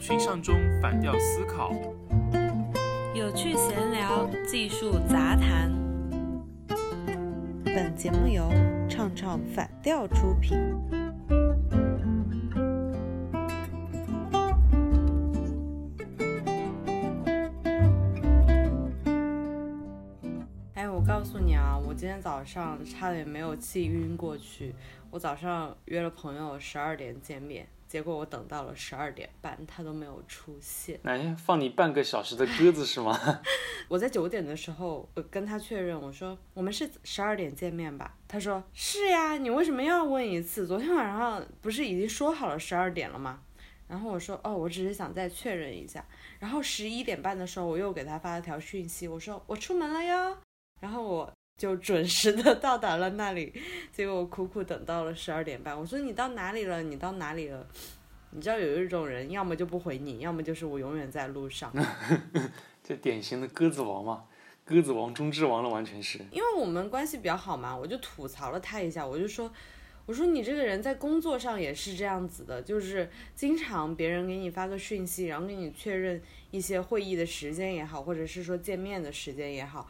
群像中反调思考，有趣闲聊，技术杂谈。本节目由唱唱反调出品。哎，我告诉你啊，我今天早上差点没有气晕过去。我早上约了朋友十二点见面，结果我等到了十二点半，他都没有出现。哎，放你半个小时的鸽子是吗？我在九点的时候，我跟他确认，我说我们是十二点见面吧？他说是呀，你为什么又要问一次？昨天晚上不是已经说好了十二点了吗？然后我说哦，我只是想再确认一下。然后十一点半的时候，我又给他发了条讯息，我说我出门了哟。然后我就准时的 到达了那里，结果我苦苦等到了十二点半。我说你到哪里了？你到哪里了？你知道有一种人，要么就不回你，要么就是我永远在路上。这典型的鸽子王嘛，鸽子王中之王了，完全是。因为我们关系比较好嘛，我就吐槽了他一下，我就说，我说你这个人在工作上也是这样子的，就是经常别人给你发个讯息，然后给你确认一些会议的时间也好，或者是说见面的时间也好，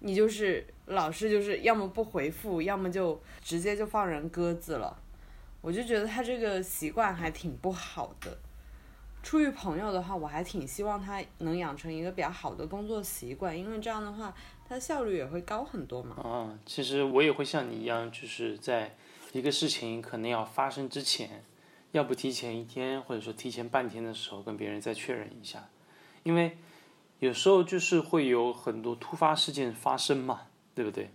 你就是老是就是要么不回复，要么就直接就放人鸽子了。我就觉得他这个习惯还挺不好的。出于朋友的话，我还挺希望他能养成一个比较好的工作习惯，因为这样的话，他效率也会高很多嘛。啊，其实我也会像你一样，就是在一个事情可能要发生之前，要不提前一天，或者说提前半天的时候跟别人再确认一下，因为有时候就是会有很多突发事件发生嘛，对不对？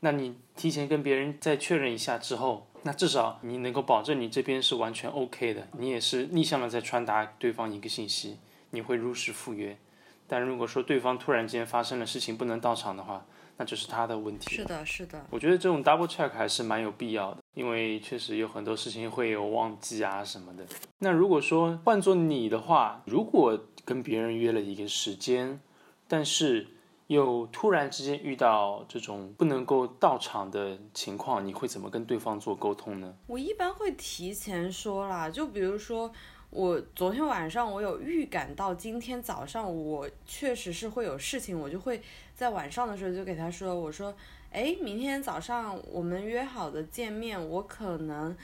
那你提前跟别人再确认一下之后，那至少你能够保证你这边是完全 OK 的，你也是逆向的在传达对方一个信息，你会如实赴约。但如果说对方突然间发生了事情不能到场的话，那就是他的问题。是的，是的。我觉得这种 double check 还是蛮有必要的，因为确实有很多事情会有忘记啊什么的。那如果说换做你的话，如果跟别人约了一个时间，但是又突然之间遇到这种不能够到场的情况，你会怎么跟对方做沟通呢？我一般会提前说啦，就比如说我昨天晚上我有预感到今天早上我确实是会有事情，我就会在晚上的时候就给他说，我说，哎，明天早上我们约好的见面，我可能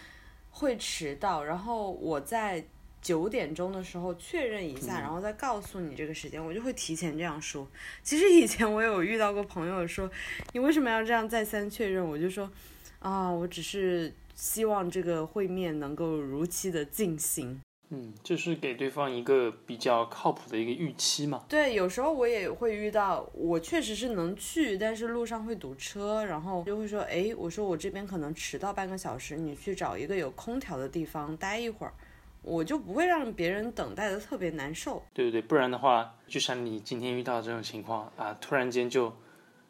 会迟到，然后我在。九点钟的时候确认一下，然后再告诉你这个时间，我就会提前这样说。其实以前我有遇到过朋友说，你为什么要这样再三确认？我就说，啊，我只是希望这个会面能够如期的进行。嗯，就是给对方一个比较靠谱的一个预期嘛。对，有时候我也会遇到，我确实是能去，但是路上会堵车，然后就会说，哎，我说我这边可能迟到半个小时，你去找一个有空调的地方待一会儿。我就不会让别人等待的特别难受，对对对？不然的话，就像你今天遇到这种情况啊，突然间就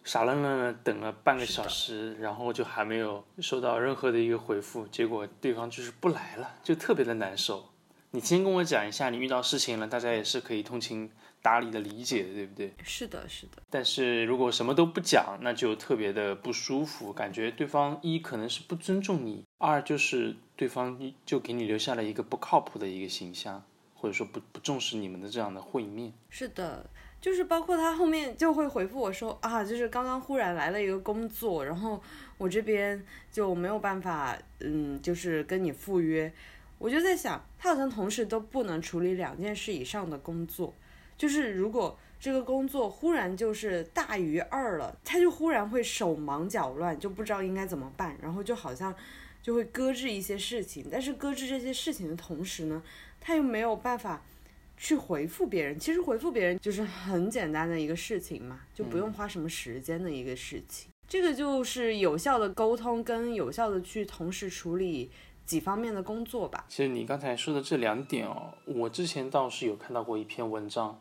傻愣愣的等了半个小时，然后就还没有收到任何的一个回复，结果对方就是不来了，就特别的难受。你先跟我讲一下，你遇到事情了，大家也是可以通情达理的理解的，对不对？是的，是的。但是如果什么都不讲，那就特别的不舒服，感觉对方一可能是不尊重你，二就是对方就给你留下了一个不靠谱的一个形象，或者说不不重视你们的这样的会面。是的，就是包括他后面就会回复我说啊，就是刚刚忽然来了一个工作，然后我这边就没有办法，嗯，就是跟你赴约。我就在想，他好像同时都不能处理两件事以上的工作，就是如果这个工作忽然就是大于二了，他就忽然会手忙脚乱，就不知道应该怎么办，然后就好像就会搁置一些事情，但是搁置这些事情的同时呢，他又没有办法去回复别人。其实回复别人就是很简单的一个事情嘛，就不用花什么时间的一个事情。这个就是有效的沟通跟有效的去同时处理。几方面的工作吧。其实你刚才说的这两点哦，我之前倒是有看到过一篇文章，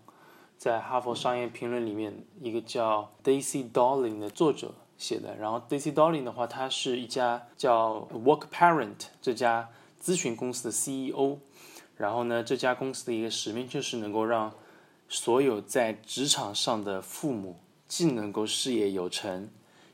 在哈佛商业评论里面，一个叫 Daisy Darling 的作者写的。然后 Daisy Darling 的话，他是一家叫 Work Parent 这家咨询公司的 CEO。然后呢，这家公司的一个使命就是能够让所有在职场上的父母既能够事业有成，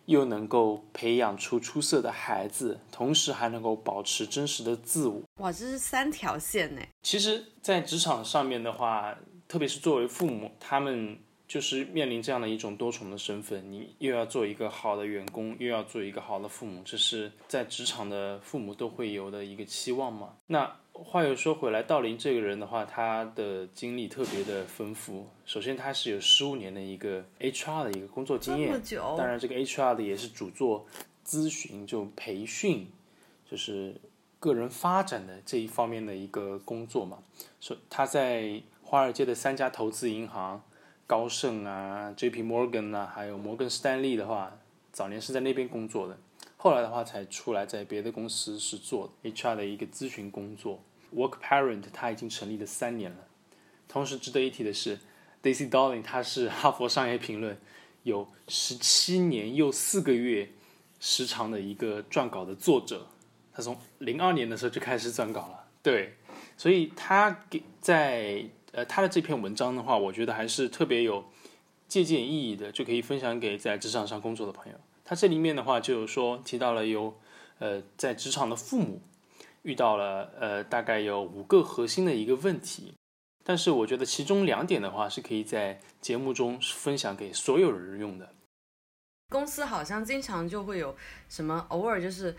又能够培养出出色的孩子，同时还能够保持真实的自我。哇，这是三条线呢。其实，在职场上面的话，特别是作为父母，他们就是面临这样的一种多重的身份，你又要做一个好的员工，又要做一个好的父母，这是在职场的父母都会有的一个期望嘛。那话又说回来，道林这个人的话，他的经历特别的丰富。首先，他是有十五年的一个 HR 的一个工作经验，当然，这个 HR 的也是主做咨询，就培训，就是个人发展的这一方面的一个工作嘛。所他在华尔街的三家投资银行，高盛啊、J.P. Morgan 啊，还有摩根士丹利的话，早年是在那边工作的。后来的话才出来在别的公司是做 HR 的一个咨询工作。Work Parent 它已经成立了三年了。同时值得一提的是，Daisy Darling 他是哈佛商业评论有十七年又四个月时长的一个撰稿的作者。他从零二年的时候就开始撰稿了，对，所以他给在呃他的这篇文章的话，我觉得还是特别有借鉴意义的，就可以分享给在职场上工作的朋友。他这里面的话就有说提到了有呃在职场的父母遇到了呃大概有五个核心的一个问题，但是我觉得其中两点的话是可以在节目中分享给所有人用的。公司好像经常就会有什么，偶尔就是，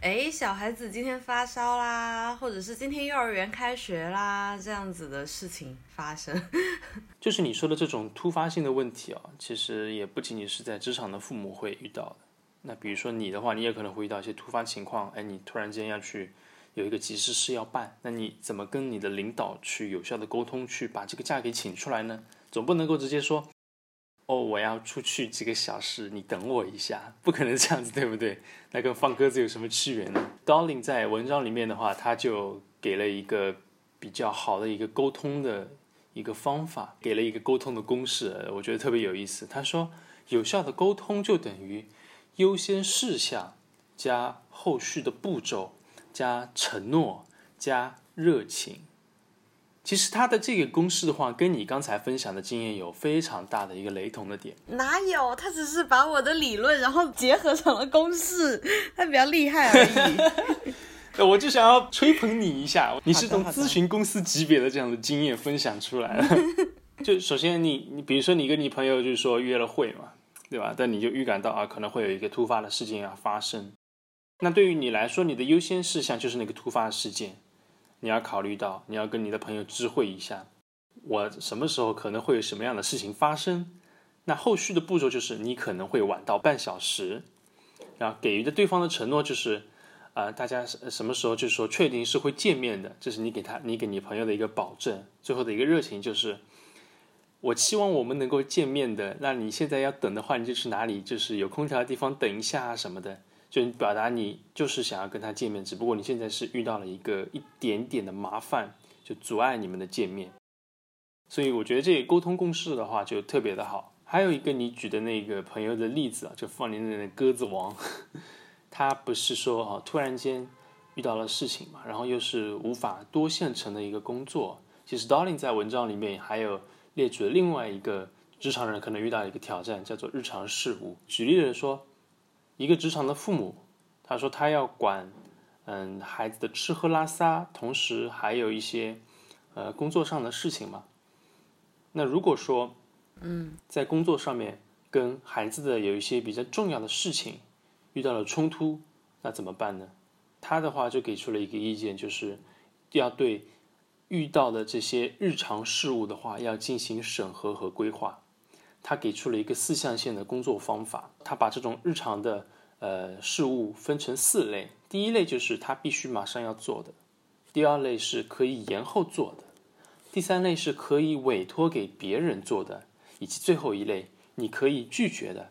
哎，小孩子今天发烧啦，或者是今天幼儿园开学啦，这样子的事情发生。就是你说的这种突发性的问题啊，其实也不仅仅是在职场的父母会遇到。那比如说你的话，你也可能会遇到一些突发情况，哎，你突然间要去有一个急事事要办，那你怎么跟你的领导去有效的沟通，去把这个假给请出来呢？总不能够直接说，哦，我要出去几个小时，你等我一下，不可能这样子，对不对？那跟放鸽子有什么区别呢？Darling 在文章里面的话，他就给了一个比较好的一个沟通的一个方法，给了一个沟通的公式，我觉得特别有意思。他说，有效的沟通就等于优先事项加后续的步骤加承诺加热情。其实他的这个公式的话，跟你刚才分享的经验有非常大的一个雷同的点。哪有？他只是把我的理论然后结合成了公式，他比较厉害而已。呃 我就想要吹捧你一下，你是从咨询公司级别的这样的经验分享出来的。就首先你你比如说你跟你朋友就是说约了会嘛，对吧？但你就预感到啊可能会有一个突发的事件要发生，那对于你来说，你的优先事项就是那个突发事件，你要考虑到你要跟你的朋友知会一下，我什么时候可能会有什么样的事情发生。那后续的步骤就是你可能会晚到半小时，然后给予的对方的承诺就是。啊、大家什什么时候就是说确定是会见面的，这是你给他、你给你朋友的一个保证。最后的一个热情就是，我期望我们能够见面的。那你现在要等的话，你就去哪里，就是有空调的地方等一下啊什么的，就表达你就是想要跟他见面，只不过你现在是遇到了一个一点点的麻烦，就阻碍你们的见面。所以我觉得这个沟通共识的话就特别的好。还有一个你举的那个朋友的例子啊，就放你那个鸽子王。他不是说啊，突然间遇到了事情嘛，然后又是无法多线程的一个工作。其实 Darling 在文章里面还有列举了另外一个职场人可能遇到一个挑战，叫做日常事务。举例来说，一个职场的父母，他说他要管嗯孩子的吃喝拉撒，同时还有一些呃工作上的事情嘛。那如果说嗯在工作上面跟孩子的有一些比较重要的事情。遇到了冲突，那怎么办呢？他的话就给出了一个意见，就是要对遇到的这些日常事务的话，要进行审核和规划。他给出了一个四象限的工作方法，他把这种日常的呃事物分成四类。第一类就是他必须马上要做的，第二类是可以延后做的，第三类是可以委托给别人做的，以及最后一类你可以拒绝的。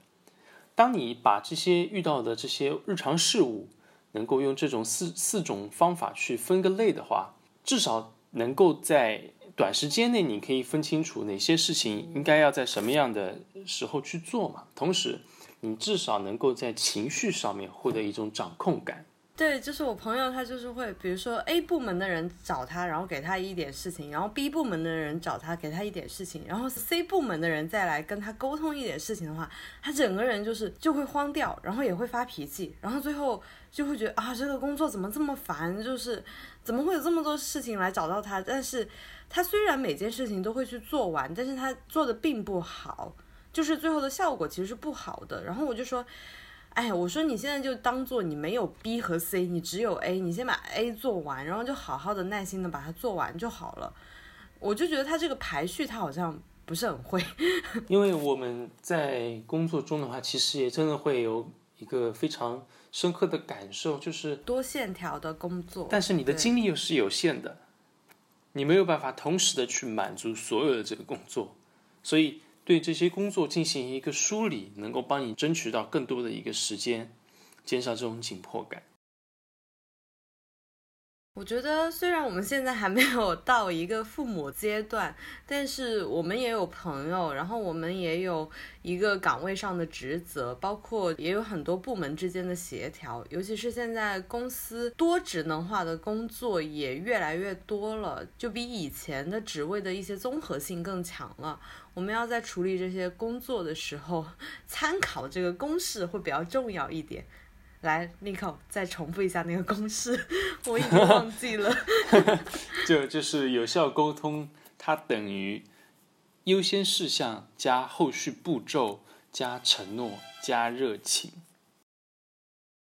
当你把这些遇到的这些日常事务，能够用这种四四种方法去分个类的话，至少能够在短时间内，你可以分清楚哪些事情应该要在什么样的时候去做嘛。同时，你至少能够在情绪上面获得一种掌控感。对，就是我朋友，他就是会，比如说 A 部门的人找他，然后给他一点事情，然后 B 部门的人找他，给他一点事情，然后 C 部门的人再来跟他沟通一点事情的话，他整个人就是就会慌掉，然后也会发脾气，然后最后就会觉得啊，这个工作怎么这么烦，就是怎么会有这么多事情来找到他？但是他虽然每件事情都会去做完，但是他做的并不好，就是最后的效果其实是不好的。然后我就说。哎，我说你现在就当做你没有 B 和 C，你只有 A，你先把 A 做完，然后就好好的耐心的把它做完就好了。我就觉得他这个排序他好像不是很会，因为我们在工作中的话，其实也真的会有一个非常深刻的感受，就是多线条的工作，但是你的精力又是有限的，你没有办法同时的去满足所有的这个工作，所以。对这些工作进行一个梳理，能够帮你争取到更多的一个时间，减少这种紧迫感。我觉得，虽然我们现在还没有到一个父母阶段，但是我们也有朋友，然后我们也有一个岗位上的职责，包括也有很多部门之间的协调。尤其是现在公司多职能化的工作也越来越多了，就比以前的职位的一些综合性更强了。我们要在处理这些工作的时候，参考这个公式会比较重要一点。来 n i c o 再重复一下那个公式，我已经忘记了。就就是有效沟通，它等于优先事项加后续步骤加承诺加热情。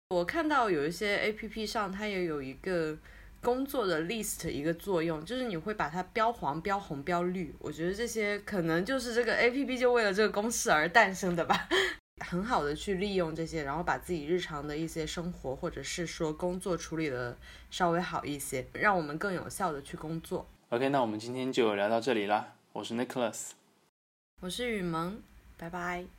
我看到有一些 A P P 上，它也有一个工作的 list 一个作用，就是你会把它标黄、标红、标绿。我觉得这些可能就是这个 A P P 就为了这个公式而诞生的吧。很好的去利用这些，然后把自己日常的一些生活或者是说工作处理的稍微好一些，让我们更有效的去工作。OK，那我们今天就聊到这里啦。我是 Nicholas，我是雨萌，拜拜。